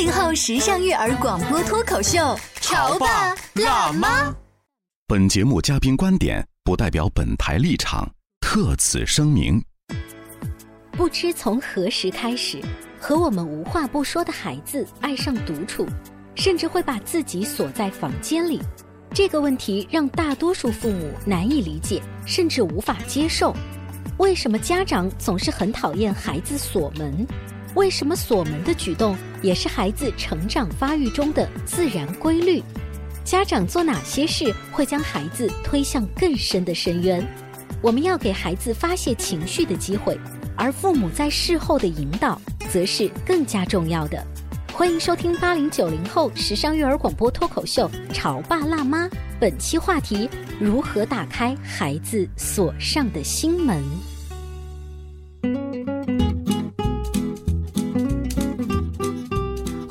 八零后时尚育儿广播脱口秀，潮爸辣妈。本节目嘉宾观点不代表本台立场，特此声明。不知从何时开始，和我们无话不说的孩子爱上独处，甚至会把自己锁在房间里。这个问题让大多数父母难以理解，甚至无法接受。为什么家长总是很讨厌孩子锁门？为什么锁门的举动也是孩子成长发育中的自然规律？家长做哪些事会将孩子推向更深的深渊？我们要给孩子发泄情绪的机会，而父母在事后的引导则是更加重要的。欢迎收听八零九零后时尚育儿广播脱口秀《潮爸辣妈》，本期话题：如何打开孩子锁上的心门。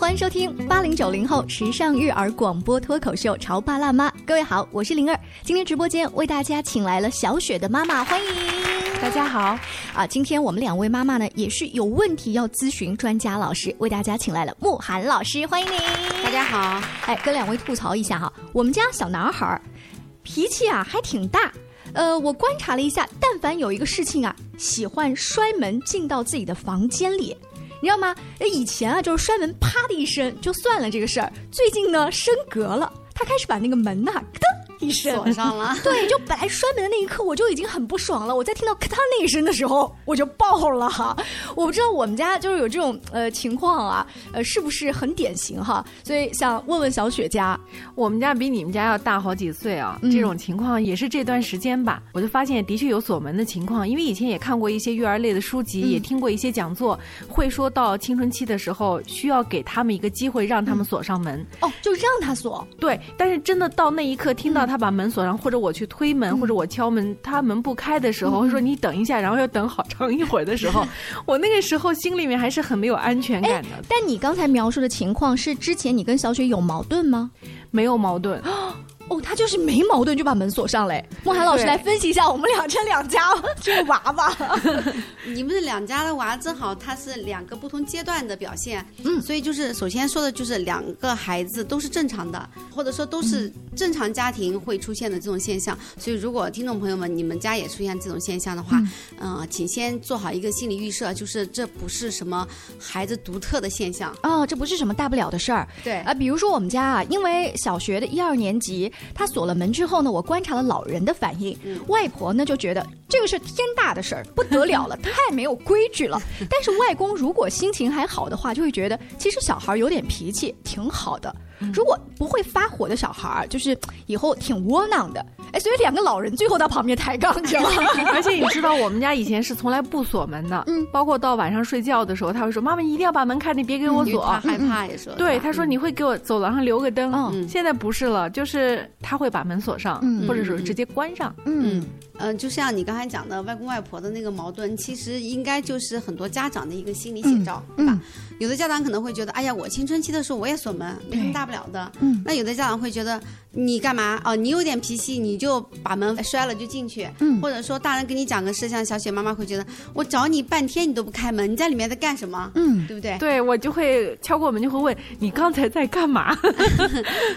欢迎收听八零九零后时尚育儿广播脱口秀《潮爸辣妈》。各位好，我是灵儿。今天直播间为大家请来了小雪的妈妈，欢迎大家好。啊，今天我们两位妈妈呢，也是有问题要咨询专家老师，为大家请来了慕寒老师，欢迎您。大家好。哎，跟两位吐槽一下哈，我们家小男孩脾气啊还挺大。呃，我观察了一下，但凡有一个事情啊，喜欢摔门进到自己的房间里。你知道吗？以前啊，就是摔门啪的一声就算了这个事儿。最近呢，升格了，他开始把那个门呐，噔一声锁上了。对，就本来摔门的那一刻，我就已经很不爽了。我在听到咔嗒那一声的时候，我就爆了哈。我不知道我们家就是有这种呃情况啊，呃，是不是很典型哈？所以想问问小雪家，我们家比你们家要大好几岁啊。这种情况也是这段时间吧，我就发现的确有锁门的情况。因为以前也看过一些育儿类的书籍，也听过一些讲座，会说到青春期的时候需要给他们一个机会，让他们锁上门。哦，就让他锁。对，但是真的到那一刻，听到他把门锁上，或者我去推门，或者我敲门，他门不开的时候，说你等一下，然后要等好长一会儿的时候，我那个时候心里面还是很没有安全感的。但你刚才描述的情况是之前你跟小雪有矛盾吗？没有矛盾。哦，他就是没矛盾就把门锁上嘞。莫涵老师来分析一下我们俩这两家 这个娃娃。你们这两家的娃正好，他是两个不同阶段的表现。嗯，所以就是首先说的就是两个孩子都是正常的，或者说都是正常家庭会出现的这种现象。所以如果听众朋友们你们家也出现这种现象的话，嗯，请先做好一个心理预设，就是这不是什么孩子独特的现象。哦，这不是什么大不了的事儿。对啊，比如说我们家啊，因为小学的一二年级。他锁了门之后呢，我观察了老人的反应。外婆呢就觉得这个是天大的事儿，不得了了，太没有规矩了。但是外公如果心情还好的话，就会觉得其实小孩有点脾气挺好的。如果不会发火的小孩儿，就是以后挺窝囊的。哎，所以两个老人最后到旁边抬杠去了。而且你知道，我们家以前是从来不锁门的。嗯，包括到晚上睡觉的时候，他会说：“妈妈，你一定要把门开，你别给我锁。”他害怕也说。对，他说你会给我走廊上留个灯。嗯，现在不是了，就是他会把门锁上，或者说直接关上。嗯。嗯，就像你刚才讲的外公外婆的那个矛盾，其实应该就是很多家长的一个心理写照，对吧？有的家长可能会觉得，哎呀，我青春期的时候我也锁门，没什么大不了的。嗯，那有的家长会觉得，你干嘛？哦，你有点脾气，你就把门摔了就进去。嗯，或者说大人给你讲个事，像小雪妈妈会觉得，我找你半天你都不开门，你在里面在干什么？嗯，对不对？对我就会敲过门就会问 你刚才在干嘛？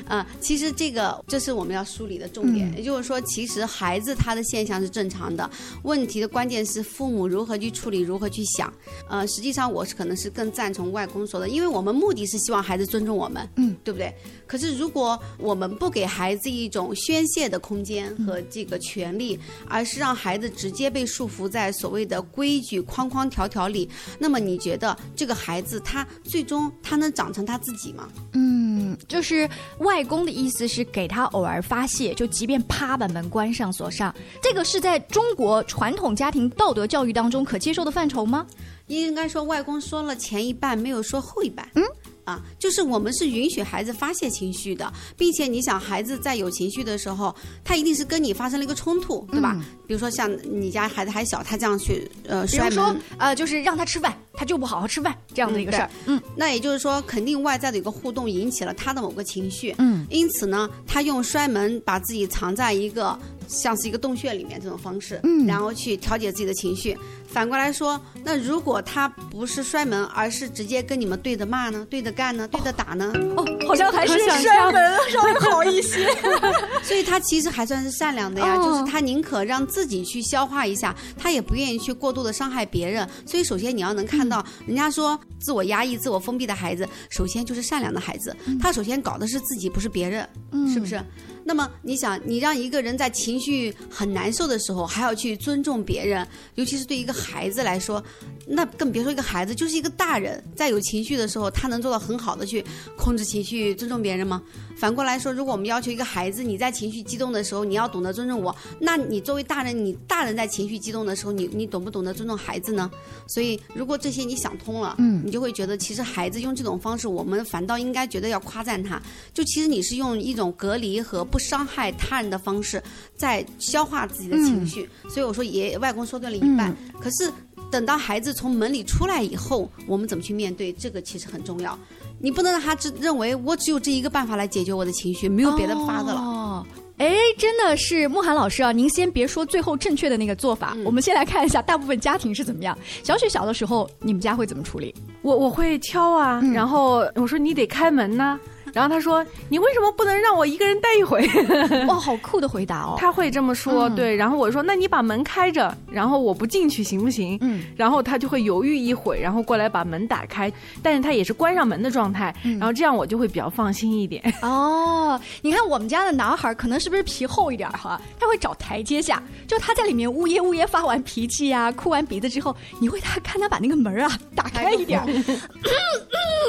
啊，其实这个这是我们要梳理的重点，也就是说，其实孩子他的现象是正常的，问题的关键是父母如何去处理，如何去想。呃，实际上我是可能是更赞成外公说的，因为我们目的是希望孩子尊重我们，嗯，对不对？可是如果我们不给给孩子一种宣泄的空间和这个权利，而是让孩子直接被束缚在所谓的规矩框框条条里。那么你觉得这个孩子他最终他能长成他自己吗？嗯，就是外公的意思是给他偶尔发泄，就即便啪把门关上锁上，这个是在中国传统家庭道德教育当中可接受的范畴吗？应该说外公说了前一半，没有说后一半。嗯。啊，就是我们是允许孩子发泄情绪的，并且你想，孩子在有情绪的时候，他一定是跟你发生了一个冲突，对吧？比如说像你家孩子还小，他这样去呃摔门，呃，就是让他吃饭，他就不好好吃饭这样的一个事儿。嗯，那也就是说，肯定外在的一个互动引起了他的某个情绪。嗯，因此呢，他用摔门把自己藏在一个像是一个洞穴里面这种方式，嗯，然后去调节自己的情绪。反过来说，那如果他不是摔门，而是直接跟你们对着骂呢，对着干呢，对着打呢？哦，好像还是摔门稍微好一些。所以他其实还算是善良的呀，就是他宁可让自己去消化一下，他也不愿意去过度的伤害别人。所以首先你要能看到，人家说自我压抑、自我封闭的孩子，首先就是善良的孩子。他首先搞的是自己，不是别人，是不是？那么你想，你让一个人在情绪很难受的时候，还要去尊重别人，尤其是对一个孩子来说，那更别说一个孩子，就是一个大人，在有情绪的时候，他能做到很好的去控制情绪、尊重别人吗？反过来说，如果我们要求一个孩子，你在情绪激动的时候，你要懂得尊重我，那你作为大人，你大人在情绪激动的时候，你你懂不懂得尊重孩子呢？所以，如果这些你想通了，嗯，你就会觉得，其实孩子用这种方式，我们反倒应该觉得要夸赞他。就其实你是用一种隔离和不伤害他人的方式，在消化自己的情绪。所以我说，爷爷外公说对了一半。可是等到孩子从门里出来以后，我们怎么去面对？这个其实很重要。你不能让他只认为我只有这一个办法来解决我的情绪，没有别的法子了。哦，哎，真的是慕寒老师啊！您先别说最后正确的那个做法，我们先来看一下大部分家庭是怎么样。小雪小的时候，你们家会怎么处理？我我会敲啊，然后我说你得开门呐。然后他说：“你为什么不能让我一个人待一会？” 哇，好酷的回答哦！他会这么说，对。然后我说：“那你把门开着，然后我不进去行不行？”嗯。然后他就会犹豫一会，然后过来把门打开，但是他也是关上门的状态。然后这样我就会比较放心一点。哦，你看我们家的男孩可能是不是皮厚一点哈？他会找台阶下，就他在里面呜咽呜咽发完脾气呀，哭完鼻子之后，你会他看他把那个门啊打开一点，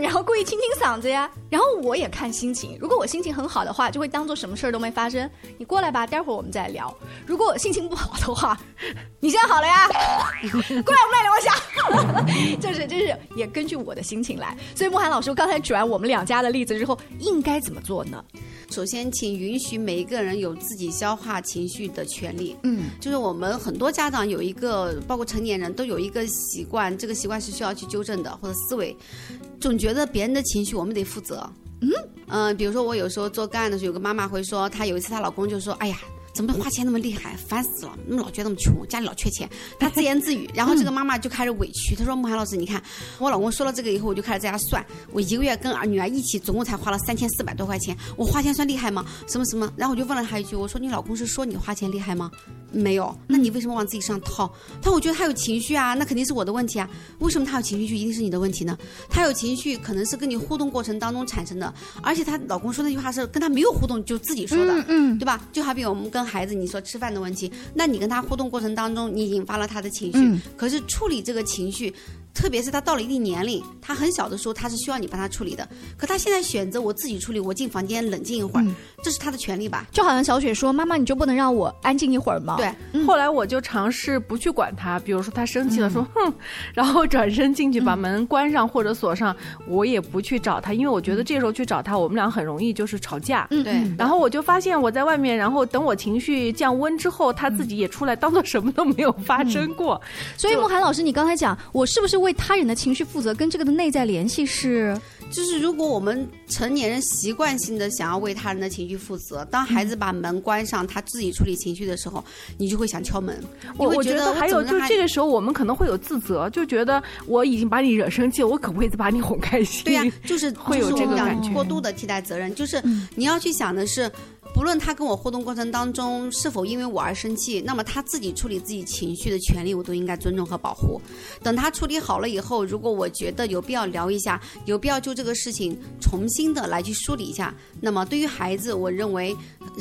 然后故意清清嗓子呀。然后我也看心情，如果我心情很好的话，就会当做什么事儿都没发生。你过来吧，待会儿我们再聊。如果我心情不好的话，你现在好了呀？过来，我们来聊一下。就 是就是，也根据我的心情来。所以慕寒老师刚才举完我们两家的例子之后，应该怎么做呢？首先，请允许每一个人有自己消化情绪的权利。嗯，就是我们很多家长有一个，包括成年人都有一个习惯，这个习惯是需要去纠正的，或者思维。总觉得别人的情绪我们得负责。嗯，比如说我有时候做个案的时候，有个妈妈会说，她有一次她老公就说：“哎呀。”怎么花钱那么厉害，烦死了！你们老觉得那么穷，家里老缺钱。她自言自语，然后这个妈妈就开始委屈。她说：“慕寒老师，你看我老公说了这个以后，我就开始在家算，我一个月跟儿女儿一起，总共才花了三千四百多块钱。我花钱算厉害吗？什么什么？然后我就问了她一句，我说：你老公是说你花钱厉害吗？没有。那你为什么往自己身上套？他说：我觉得他有情绪啊，那肯定是我的问题啊。为什么他有情绪就一定是你的问题呢？他有情绪可能是跟你互动过程当中产生的，而且她老公说那句话是跟他没有互动就自己说的，嗯，对吧？就好比我们跟孩子，你说吃。饭的问题，那你跟他互动过程当中，你引发了他的情绪，可是处理这个情绪。特别是他到了一定年龄，他很小的时候，他是需要你帮他处理的。可他现在选择我自己处理，我进房间冷静一会儿，这是他的权利吧？就好像小雪说：“妈妈，你就不能让我安静一会儿吗？”对。后来我就尝试不去管他，比如说他生气了，说“哼”，然后转身进去把门关上或者锁上，我也不去找他，因为我觉得这时候去找他，我们俩很容易就是吵架。嗯，对。然后我就发现我在外面，然后等我情绪降温之后，他自己也出来，当做什么都没有发生过。所以慕寒老师，你刚才讲我是不是为他人的情绪？负责跟这个的内在联系是，就是如果我们成年人习惯性的想要为他人的情绪负责，当孩子把门关上，他自己处理情绪的时候，你就会想敲门。我我觉得还有，就这个时候我们可能会有自责，就觉得我已经把你惹生气了，我可不可以再把你哄开心？对呀，就是会有这个感觉。过度的替代责任，就是你要去想的是。不论他跟我互动过程当中是否因为我而生气，那么他自己处理自己情绪的权利，我都应该尊重和保护。等他处理好了以后，如果我觉得有必要聊一下，有必要就这个事情重新的来去梳理一下，那么对于孩子，我认为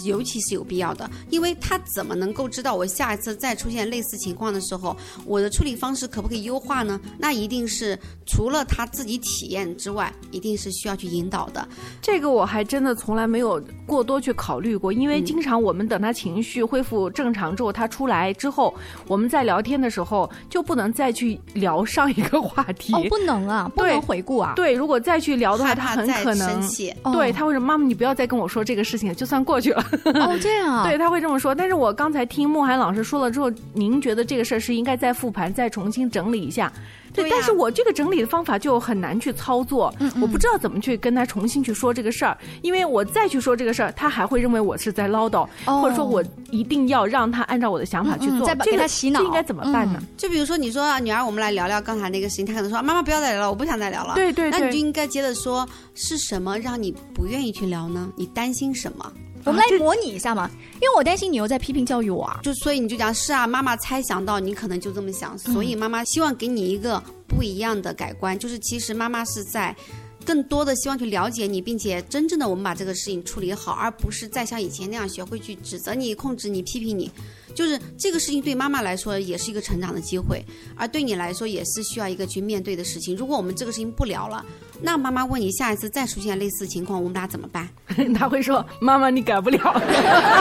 尤其是有必要的，因为他怎么能够知道我下一次再出现类似情况的时候，我的处理方式可不可以优化呢？那一定是除了他自己体验之外，一定是需要去引导的。这个我还真的从来没有过多去考虑过，因为经常我们等他情绪恢复正常之后，他出来之后，我们在聊天的时候就不能再去聊上一个话题。哦，不能啊，不能回顾啊。对，如果再去聊的话，他很可能生气。对他会说：“妈妈，你不要再跟我说这个事情，就算过去了。”哦，这样啊。对他会这么说。但是我刚才听慕寒老师说了之后，您觉得这个事儿是应该再复盘、再重新整理一下？对，但是我这个整理的方法就很难去操作，我不知道怎么去跟他重新去说这个事儿，因为我再去说这个事儿，他还会认为我是在唠叨，或者说我一定要让他按照我的想法去做，再给他洗脑，这应该怎么办呢？就比如说你说啊女儿，我们来聊聊刚才那个事情，他可能说妈妈不要再聊了，我不想再聊了。对对，那你就应该接着说是什么让你不愿意去聊呢？你担心什么？我们来模拟一下嘛，因为我担心你又在批评教育我啊，就所以你就讲是啊，妈妈猜想到你可能就这么想，所以妈妈希望给你一个不一样的改观，就是其实妈妈是在更多的希望去了解你，并且真正的我们把这个事情处理好，而不是再像以前那样学会去指责你、控制你、批评你。就是这个事情对妈妈来说也是一个成长的机会，而对你来说也是需要一个去面对的事情。如果我们这个事情不聊了，那妈妈问你下一次再出现类似情况，我们俩怎么办？他会说：“妈妈，你改不了。”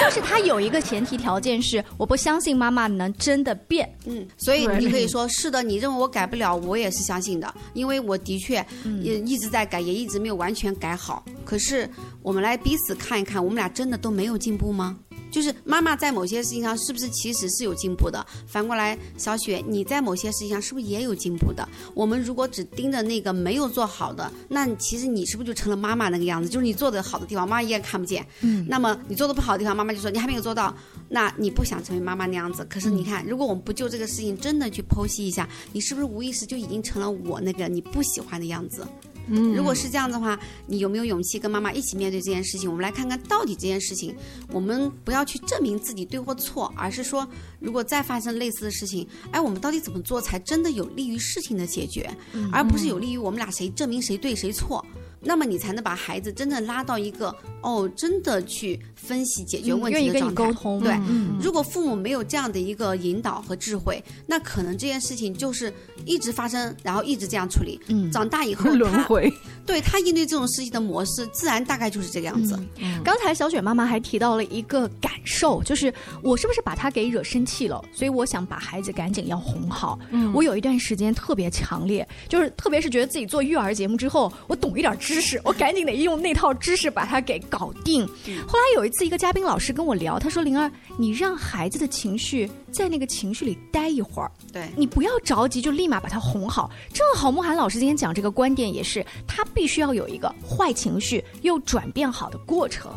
就是他有一个前提条件是，我不相信妈妈能真的变。嗯，所以你可以说是的，你认为我改不了，我也是相信的，因为我的确也一直在改，也一直没有完全改好。可是我们来彼此看一看，我们俩真的都没有进步吗？就是妈妈在某些事情上是不是其实是有进步的？反过来，小雪你在某些事情上是不是也有进步的？我们如果只盯着那个没有做好的，那其实你是不是就成了妈妈那个样子？就是你做的好的地方，妈妈一眼看不见。嗯。那么你做的不好的地方，妈妈就说你还没有做到。那你不想成为妈妈那样子？可是你看，如果我们不就这个事情真的去剖析一下，你是不是无意识就已经成了我那个你不喜欢的样子？嗯，如果是这样的话，你有没有勇气跟妈妈一起面对这件事情？我们来看看到底这件事情，我们不要去证明自己对或错，而是说，如果再发生类似的事情，哎，我们到底怎么做才真的有利于事情的解决，而不是有利于我们俩谁证明谁对谁错？那么你才能把孩子真正拉到一个哦，真的去分析解决问题的状态。沟通，对。如果父母没有这样的一个引导和智慧，那可能这件事情就是一直发生，然后一直这样处理。嗯。长大以后，轮回。对他应对这种事情的模式，自然大概就是这个样子。刚才小雪妈妈还提到了一个感受，就是我是不是把他给惹生气了？所以我想把孩子赶紧要哄好。嗯。我有一段时间特别强烈，就是特别是觉得自己做育儿节目之后，我懂一点知。知识，我赶紧得用那套知识把它给搞定。后来有一次，一个嘉宾老师跟我聊，他说：“灵儿，你让孩子的情绪在那个情绪里待一会儿，对你不要着急，就立马把他哄好。正好慕寒老师今天讲这个观点，也是他必须要有一个坏情绪又转变好的过程。”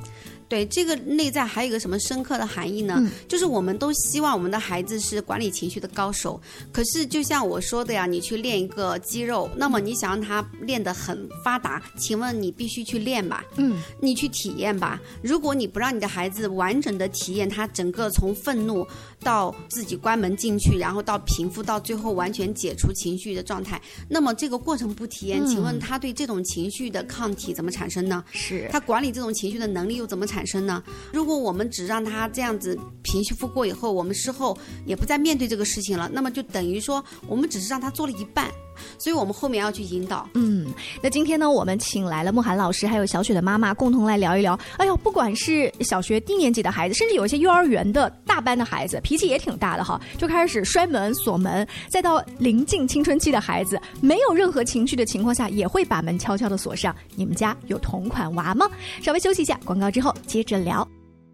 对这个内在还有一个什么深刻的含义呢？就是我们都希望我们的孩子是管理情绪的高手。可是就像我说的呀，你去练一个肌肉，那么你想让他练得很发达，请问你必须去练吧？嗯，你去体验吧。如果你不让你的孩子完整的体验他整个从愤怒到自己关门进去，然后到平复，到最后完全解除情绪的状态，那么这个过程不体验，请问他对这种情绪的抗体怎么产生呢？是他管理这种情绪的能力又怎么产？产生呢？如果我们只让他这样子平息复过以后，我们事后也不再面对这个事情了，那么就等于说我们只是让他做了一半。所以我们后面要去引导。嗯，那今天呢，我们请来了慕寒老师，还有小雪的妈妈，共同来聊一聊。哎呦，不管是小学低年级的孩子，甚至有一些幼儿园的大班的孩子，脾气也挺大的哈，就开始摔门锁门，再到临近青春期的孩子，没有任何情绪的情况下，也会把门悄悄的锁上。你们家有同款娃吗？稍微休息一下，广告之后接着聊。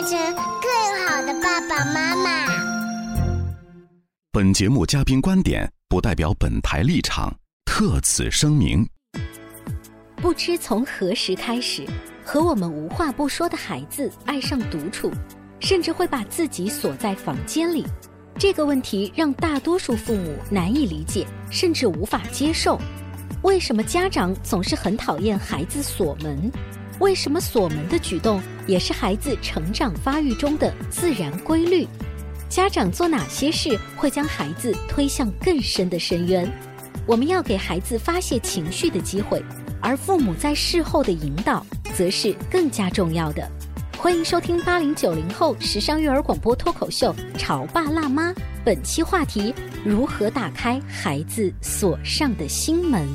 变成更好的爸爸妈妈。本节目嘉宾观点不代表本台立场，特此声明。不知从何时开始，和我们无话不说的孩子爱上独处，甚至会把自己锁在房间里。这个问题让大多数父母难以理解，甚至无法接受。为什么家长总是很讨厌孩子锁门？为什么锁门的举动也是孩子成长发育中的自然规律？家长做哪些事会将孩子推向更深的深渊？我们要给孩子发泄情绪的机会。而父母在事后的引导，则是更加重要的。欢迎收听八零九零后时尚育儿广播脱口秀《潮爸辣妈》，本期话题：如何打开孩子锁上的心门。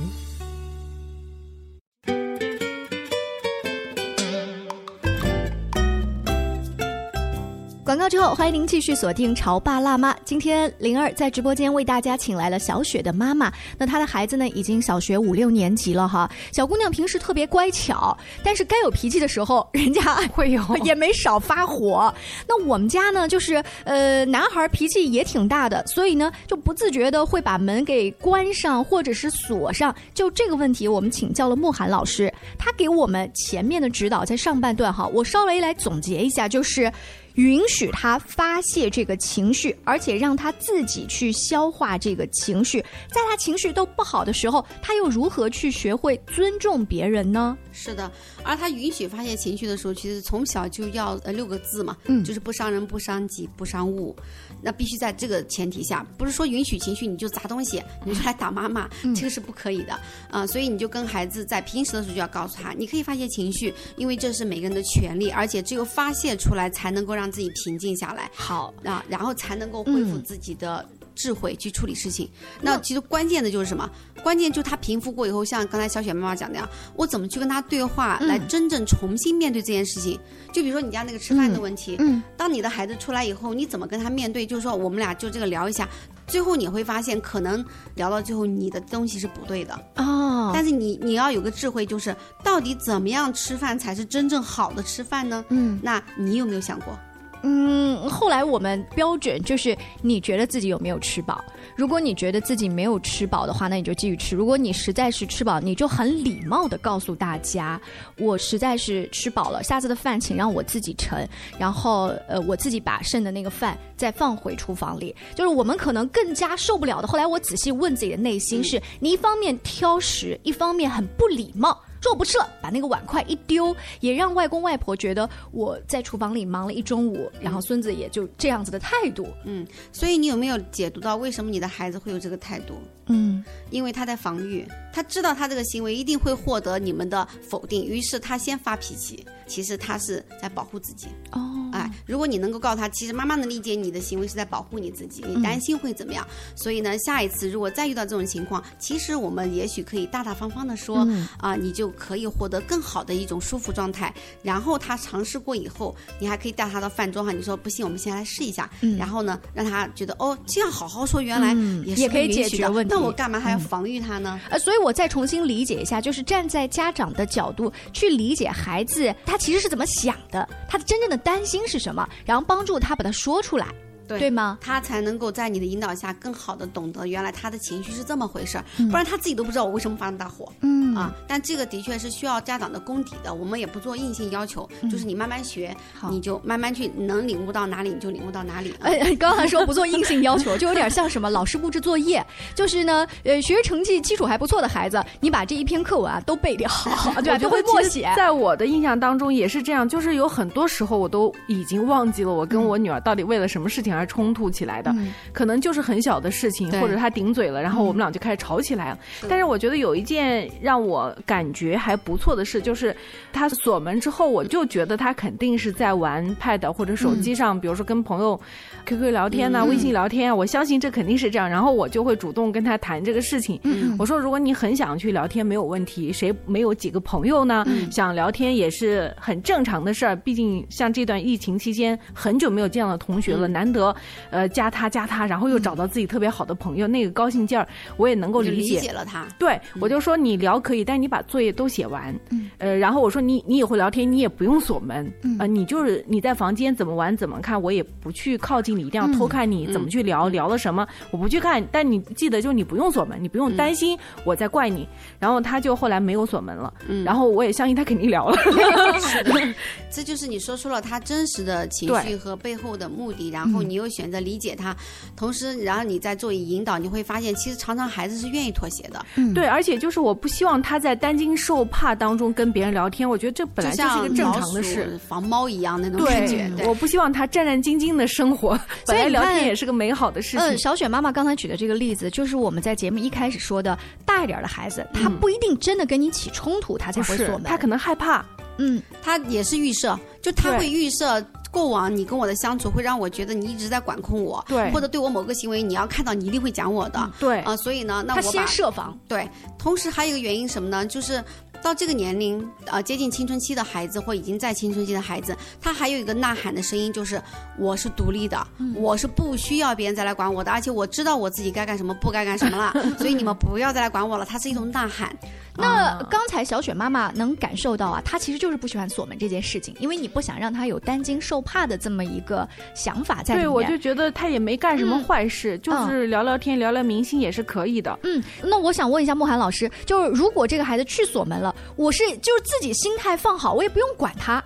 之后，欢迎您继续锁定《潮爸辣妈》。今天灵儿在直播间为大家请来了小雪的妈妈。那她的孩子呢，已经小学五六年级了哈。小姑娘平时特别乖巧，但是该有脾气的时候，人家会有，也没少发火。那我们家呢，就是呃，男孩脾气也挺大的，所以呢，就不自觉的会把门给关上或者是锁上。就这个问题，我们请教了慕寒老师，他给我们前面的指导，在上半段哈，我稍微来总结一下，就是。允许他发泄这个情绪，而且让他自己去消化这个情绪。在他情绪都不好的时候，他又如何去学会尊重别人呢？是的，而他允许发泄情绪的时候，其实从小就要呃六个字嘛，嗯，就是不伤人、不伤己、不伤物。那必须在这个前提下，不是说允许情绪你就砸东西，你就来打妈妈，这个是不可以的啊。所以你就跟孩子在平时的时候就要告诉他，你可以发泄情绪，因为这是每个人的权利，而且只有发泄出来才能够让。让自己平静下来，好啊，然后才能够恢复自己的智慧去处理事情。那其实关键的就是什么？关键就是他平复过以后，像刚才小雪妈妈讲的样，我怎么去跟他对话，来真正重新面对这件事情？就比如说你家那个吃饭的问题，嗯，当你的孩子出来以后，你怎么跟他面对？就是说我们俩就这个聊一下，最后你会发现，可能聊到最后你的东西是不对的哦。但是你你要有个智慧，就是到底怎么样吃饭才是真正好的吃饭呢？嗯，那你有没有想过？嗯，后来我们标准就是你觉得自己有没有吃饱。如果你觉得自己没有吃饱的话，那你就继续吃。如果你实在是吃饱，你就很礼貌的告诉大家，我实在是吃饱了，下次的饭请让我自己盛，然后呃我自己把剩的那个饭再放回厨房里。就是我们可能更加受不了的。后来我仔细问自己的内心，是你一方面挑食，一方面很不礼貌。做不吃了，把那个碗筷一丢，也让外公外婆觉得我在厨房里忙了一中午，然后孙子也就这样子的态度。嗯，所以你有没有解读到为什么你的孩子会有这个态度？嗯，因为他在防御，他知道他这个行为一定会获得你们的否定，于是他先发脾气。其实他是在保护自己。哦，哎，如果你能够告诉他，其实妈妈能理解你的行为是在保护你自己，你担心会怎么样？所以呢，下一次如果再遇到这种情况，其实我们也许可以大大方方的说，啊，你就可以获得更好的一种舒服状态。然后他尝试过以后，你还可以带他到饭桌上，你说不信，我们先来试一下。嗯然后呢，让他觉得哦，这样好好说，原来也也可以解决问题。那我干嘛还要防御他呢？呃，所以我再重新理解一下，就是站在家长的角度去理解孩子，他其实是怎么想的，他的真正的担心是什么，然后帮助他把它说出来。对吗？他才能够在你的引导下，更好的懂得原来他的情绪是这么回事儿，不然他自己都不知道我为什么发那么大火。嗯啊，但这个的确是需要家长的功底的，我们也不做硬性要求，就是你慢慢学，你就慢慢去能领悟到哪里你就领悟到哪里。哎，刚才说不做硬性要求，就有点像什么老师布置作业，就是呢，呃，学习成绩基础还不错的孩子，你把这一篇课文啊都背掉，对吧？就会默写。在我的印象当中也是这样，就是有很多时候我都已经忘记了我跟我女儿到底为了什么事情情而冲突起来的，嗯可能就是很小的事情，或者他顶嘴了，然后我们俩就开始吵起来了。但是我觉得有一件让我感觉还不错的事，就是他锁门之后，我就觉得他肯定是在玩 Pad 或者手机上，比如说跟朋友 QQ 聊天呐、嗯微信聊天啊，我相信这肯定是这样。然后我就会主动跟他谈这个事情。嗯我说，如果你很想去聊天，没有问题。谁没有几个朋友呢？嗯想聊天也是很正常的事儿。毕竟像这段疫情期间，很久没有见到同学了，难得呃加他加他，然后又找到自己特别好的朋友，那个高兴劲儿我也能够理解理解。了他。对，我就说你聊可以，但你把作业都写完。嗯呃，然后我说你你也会聊天，你也不用锁门。嗯呃，你就是你在房间怎么玩怎么看，我也不去靠近你，一定要偷看你、嗯怎么去聊、聊了什么，我不去看。但你记得，就你不用锁门，你不用担心我在怪你。然后他就后来没有锁门了，嗯然后我也相信他肯定聊了。这就是你说出了他真实的情绪和背后的目的，然后嗯你又选择理解他，同时，然后你再做以引导，你会发现，其实常常孩子是愿意妥协的。嗯对，而且就是我不希望他在担惊受怕当中跟别人聊天，我觉得这本来就就是一个正常的事。防猫一样那种感觉。对我不希望他战战兢兢的生活，本来聊所以你看天也是个美好的事情。呃，小雪妈妈刚才举的这个例子，就是我们在节目一开始说的，大一点的孩子，他不一定真的跟你起冲突，他才会不是锁门。他可能害怕，嗯，他也是预设，就他会预设。过往你跟我的相处会让我觉得你一直在管控我，对或者对我某个行为你要看到你一定会讲我的，对啊、所以呢，那我先设防。对，同时还有一个原因什么呢？就是到这个年龄，呃，接近青春期的孩子或已经在青春期的孩子，他还有一个呐喊的声音，就是我是独立的，我是不需要别人再来管我的，而且我知道我自己该干什么，不该干什么了，所以你们不要再来管我了。它是一种呐喊。那刚才小雪妈妈能感受到啊，她其实就是不喜欢锁门这件事情，因为你不想让她有担惊受怕的这么一个想法在里面对，我就觉得他也没干什么坏事，就嗯是聊聊天、聊聊明星也是可以的。嗯，那我想问一下莫涵老师，就是如果这个孩子去锁门了，我是就是自己心态放好，我也不用管他。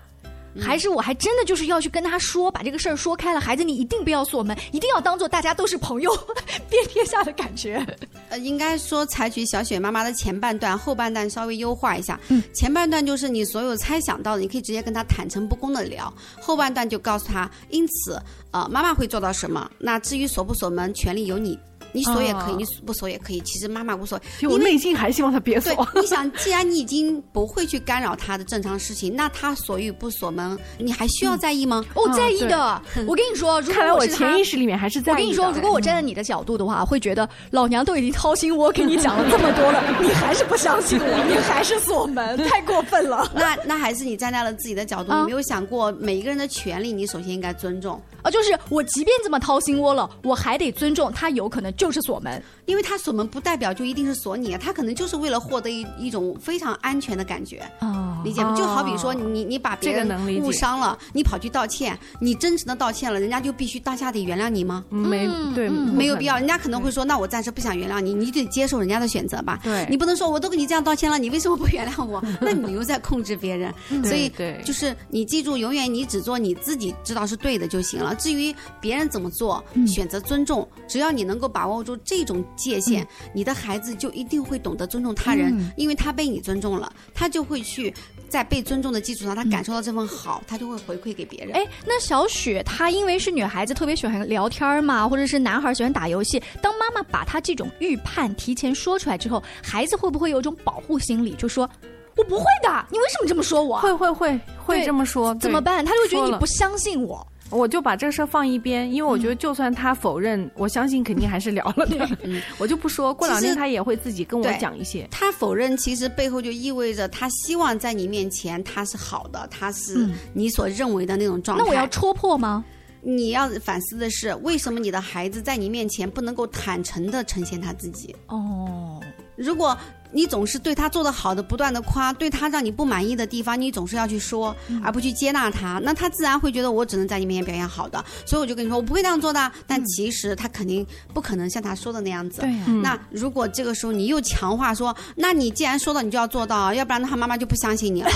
还是我还真的就是要去跟他说，把这个事儿说开了。孩子，你一定不要锁门，一定要当做大家都是朋友，遍天下的感觉。呃，应该说采取小雪妈妈的前半段，后半段稍微优化一下。嗯，前半段就是你所有猜想到的，你可以直接跟他坦诚不公的聊；后半段就告诉他，因此，呃，妈妈会做到什么。那至于锁不锁门，权利由你。你锁也可以，哦你不锁也可以。其实妈妈无所谓，我内心还希望他别对锁。，你想，既然你已经不会去干扰他的正常事情，那他锁与不锁门，你还需要在意吗？我、啊在意的。我跟你说，如看来我潜意识里面还是在意的。我跟你说，如果我站在你的角度的话，会觉得老娘都已经掏心窝给你讲了这么多了，你还是不相信我，你还是锁门，太过分了。那那还是你站在了自己的角度，没有想过每一个人的权利，你首先应该尊重。啊，就是我即便这么掏心窝了，我还得尊重他，有可能就是锁门。因为他锁门不代表就一定是锁你啊，他可能就是为了获得一一种非常安全的感觉，哦理解吗？就好比说你你把别人误伤了，你跑去道歉，你真诚的道歉了，人家就必须当下得原谅你吗？没对，嗯没有必要，人家可能会说，那我暂时不想原谅你，你得接受人家的选择吧。对你不能说我都跟你这样道歉了，你为什么不原谅我？那你又在控制别人。所以对就是你记住，永远你只做你自己知道是对的就行了。至于别人怎么做，选择尊重，只要你能够把握住这种界限，你的孩子就一定会懂得尊重他人，嗯因为他被你尊重了，他就会去在被尊重的基础上，他感受到这份好，他就会回馈给别人。哎，那小雪她因为是女孩子，特别喜欢聊天嘛，或者是男孩喜欢打游戏。当妈妈把她这种预判提前说出来之后，孩子会不会有一种保护心理，就说我不会的，你为什么这么说我？会会会会这么说，怎么办？他就会觉得你不相信我。我就把这个事儿放一边，因为我嗯觉得就算他否认，我相信肯定还是聊了的，我就不说。过两天他也会自己跟我讲一些。他否认，其实背后就意味着他希望在你面前他是好的，他是嗯你所认为的那种状态。那我要戳破吗？你要反思的是，为什么你的孩子在你面前不能够坦诚的呈现他自己？哦，如果你总是对他做的好的不断的夸，对他让你不满意的地方，你总是要去说，嗯而不去接纳他，那他自然会觉得我只能在你面前表现好的，所以我就跟你说，我不会这样做的。但其实他肯定不可能像他说的那样子。对呀那如果这个时候你又强化说，那你既然说到，你就要做到，要不然他妈妈就不相信你了。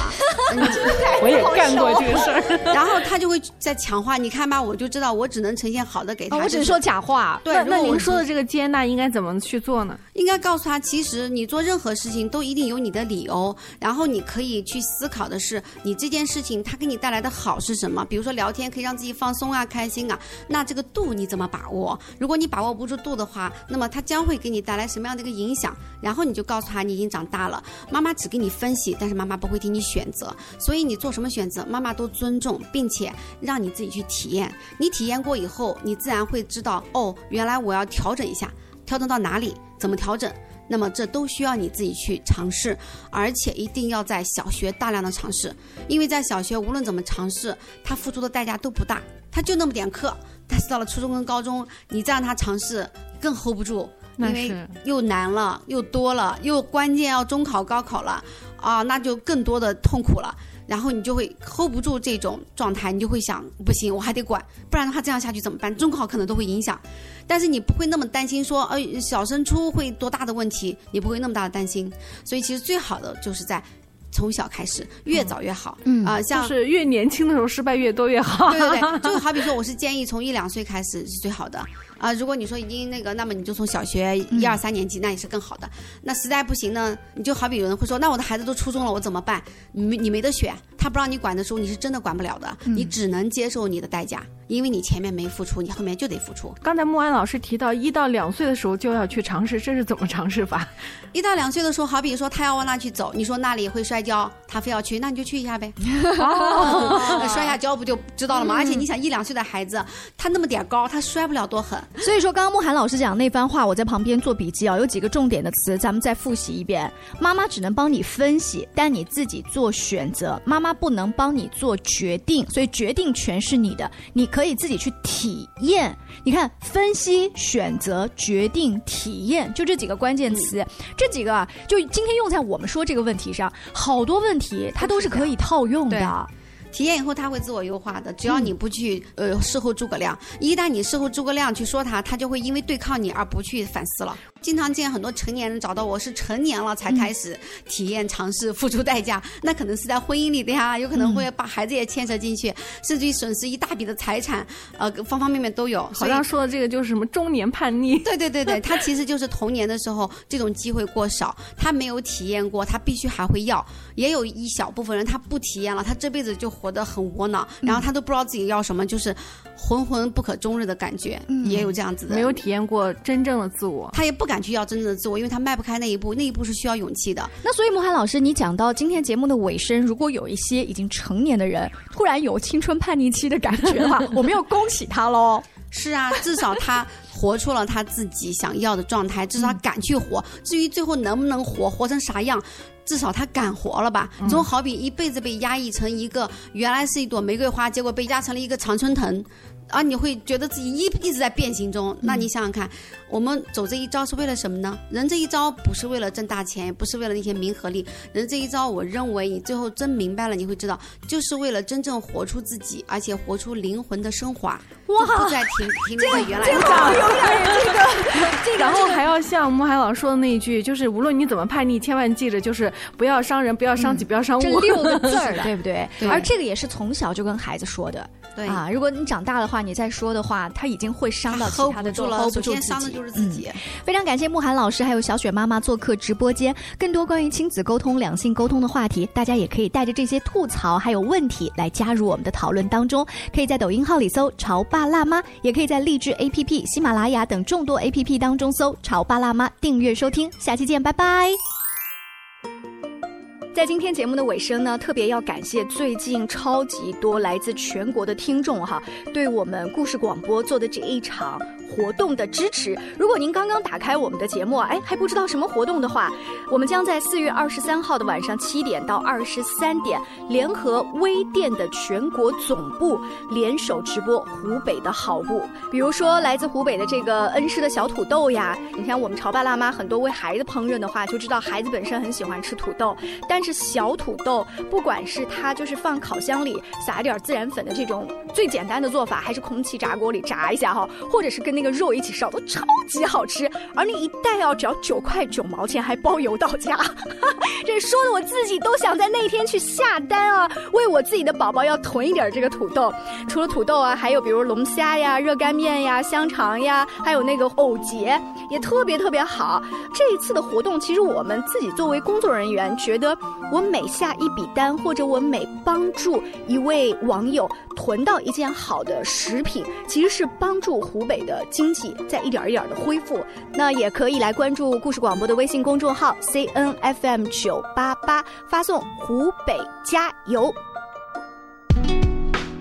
我也干过这个事儿。然后他就会在强化，你看吧，我就知道我只能呈现好的给他。我只是说假话。对，那您说的这个接纳应该怎么去做呢？应该告诉他，其实你做任何何事情都一定有你的理由，然后你可以去思考的是，你这件事情它给你带来的好是什么？比如说聊天可以让自己放松啊、开心啊，那这个度你怎么把握？如果你把握不住度的话，那么它将会给你带来什么样的一个影响？然后你就告诉他你已经长大了，妈妈只给你分析，但是妈妈不会替你选择，所以你做什么选择，妈妈都尊重，并且让你自己去体验。你体验过以后，你自然会知道哦，原来我要调整一下，调整到哪里，怎么调整？那么这都需要你自己去尝试，而且一定要在小学大量的尝试，因为在小学无论怎么尝试，他付出的代价都不大，他就那么点课。但是到了初中跟高中，你再让他尝试，更 hold 不住，因为又难了，又多了，又关键要中考、高考了啊，那就更多的痛苦了。然后你就会 hold 不住这种状态，你就会想，不行，我还得管，不然的话这样下去怎么办？中考可能都会影响。但是你不会那么担心说，呃，小升初会多大的问题，你不会那么大的担心。所以其实最好的就是在从小开始，越早越好。嗯啊，像是越年轻的时候失败越多越好。对对对，就好比说，我是建议从一两岁开始是最好的。啊，如果你说已经那个，那么你就从小学一二三年级，那也是更好的。那实在不行呢，你就好比有人会说，那我的孩子都初中了，我怎么办？你你没得选，他不让你管的时候，你是真的管不了的，你只能接受你的代价，因为你前面没付出，你后面就得付出。刚才木安老师提到，一到两岁的时候就要去尝试，这是怎么尝试法？一到两岁的时候，好比说他要往那去走，你说那里会摔跤，他非要去，那你就去一下呗。摔下跤不就知道了吗？而且你想，一两岁的孩子，他那么点高，他摔不了多狠。所以说，刚刚慕寒老师讲那番话，我在旁边做笔记啊，有几个重点的词，咱们再复习一遍。妈妈只能帮你分析，但你自己做选择。妈妈不能帮你做决定，所以决定权是你的，你可以自己去体验。你看，分析、选择、决定、体验，就这几个关键词，这几个啊，就今天用在我们说这个问题上，好多问题它都是可以套用的。体验以后，他会自我优化的。只要你不去呃事后诸葛亮，一旦你事后诸葛亮去说他，他就会因为对抗你而不去反思了。经常见很多成年人找到我是成年了才开始体验、尝试、付出代价，那可能是在婚姻里的呀，有可能会把孩子也牵扯进去，甚至于损失一大笔的财产，呃，方方面面都有。好像说的这个就是什么中年叛逆。对对对对，他其实就是童年的时候这种机会过少，他没有体验过，他必须还会要。也有一小部分人他不体验了，他这辈子就活得很窝囊，然后他都不知道自己要什么，就是浑浑不可终日的感觉，也有这样子的。没有体验过真正的自我，他也不敢。敢去要真正的自我，因为他迈不开那一步，那一步是需要勇气的。那所以，莫涵老师，你讲到今天节目的尾声，如果有一些已经成年的人突然有青春叛逆期的感觉的话，我们要恭喜他喽。是啊，至少他活出了他自己想要的状态，至少他敢去活。至于最后能不能活，活成啥样，至少他敢活了吧？总好比一辈子被压抑成一个原来是一朵玫瑰花，结果被压成了一个常春藤。啊，你会觉得自己一一直在变形中。那你想想看，我们走这一招是为了什么呢？人这一招不是为了挣大钱，也不是为了那些名和利。人这一招，我认为你最后真明白了，你会知道，就是为了真正活出自己，而且活出灵魂的升华。哇！不再停停留在原来。这个有点这个这个。然后还要像穆海老说的那一句，就是无论你怎么叛逆，千万记着，就是不要伤人，不要伤己，不要伤物。这六个字儿，对不对？而这个也是从小就跟孩子说的。对啊，如果你长大的话，你再说的话，他已经会伤到其他的，住了，首先伤的就是自己。非常感谢慕寒老师还有小雪妈妈做客直播间，更多关于亲子沟通、两性沟通的话题，大家也可以带着这些吐槽还有问题来加入我们的讨论当中。可以在抖音号里搜“潮爸辣妈”，也可以在励志 APP、喜马拉雅等众多 APP 当中搜“潮爸辣妈”订阅收听。下期见，拜拜。在今天节目的尾声呢，特别要感谢最近超级多来自全国的听众哈，对我们故事广播做的这一场。活动的支持。如果您刚刚打开我们的节目，哎，还不知道什么活动的话，我们将在四月二十三号的晚上七点到二十三点，联合微店的全国总部联手直播湖北的好物。比如说，来自湖北的这个恩施的小土豆呀，你像我们潮爸辣妈很多为孩子烹饪的话，就知道孩子本身很喜欢吃土豆，但是小土豆，不管是它就是放烤箱里撒点孜然粉的这种最简单的做法，还是空气炸锅里炸一下哈，或者是跟那个肉一起烧，都超级好吃。而那一袋要只要九块九毛钱，还包邮到家。这说的我自己都想在那天去下单啊，为我自己的宝宝要囤一点这个土豆。除了土豆啊，还有比如龙虾呀、热干面呀、香肠呀，还有那个藕节，也特别特别好。这一次的活动，其实我们自己作为工作人员，觉得我每下一笔单，或者我每帮助一位网友囤到一件好的食品，其实是帮助湖北的经济在一点一点的恢复。那也可以来关注故事广播的微信公众号 C N F M 九八八，发送“湖北加油”。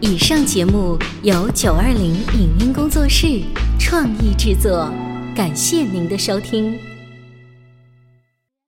以上节目由九二零影音工作室创意制作，感谢您的收听。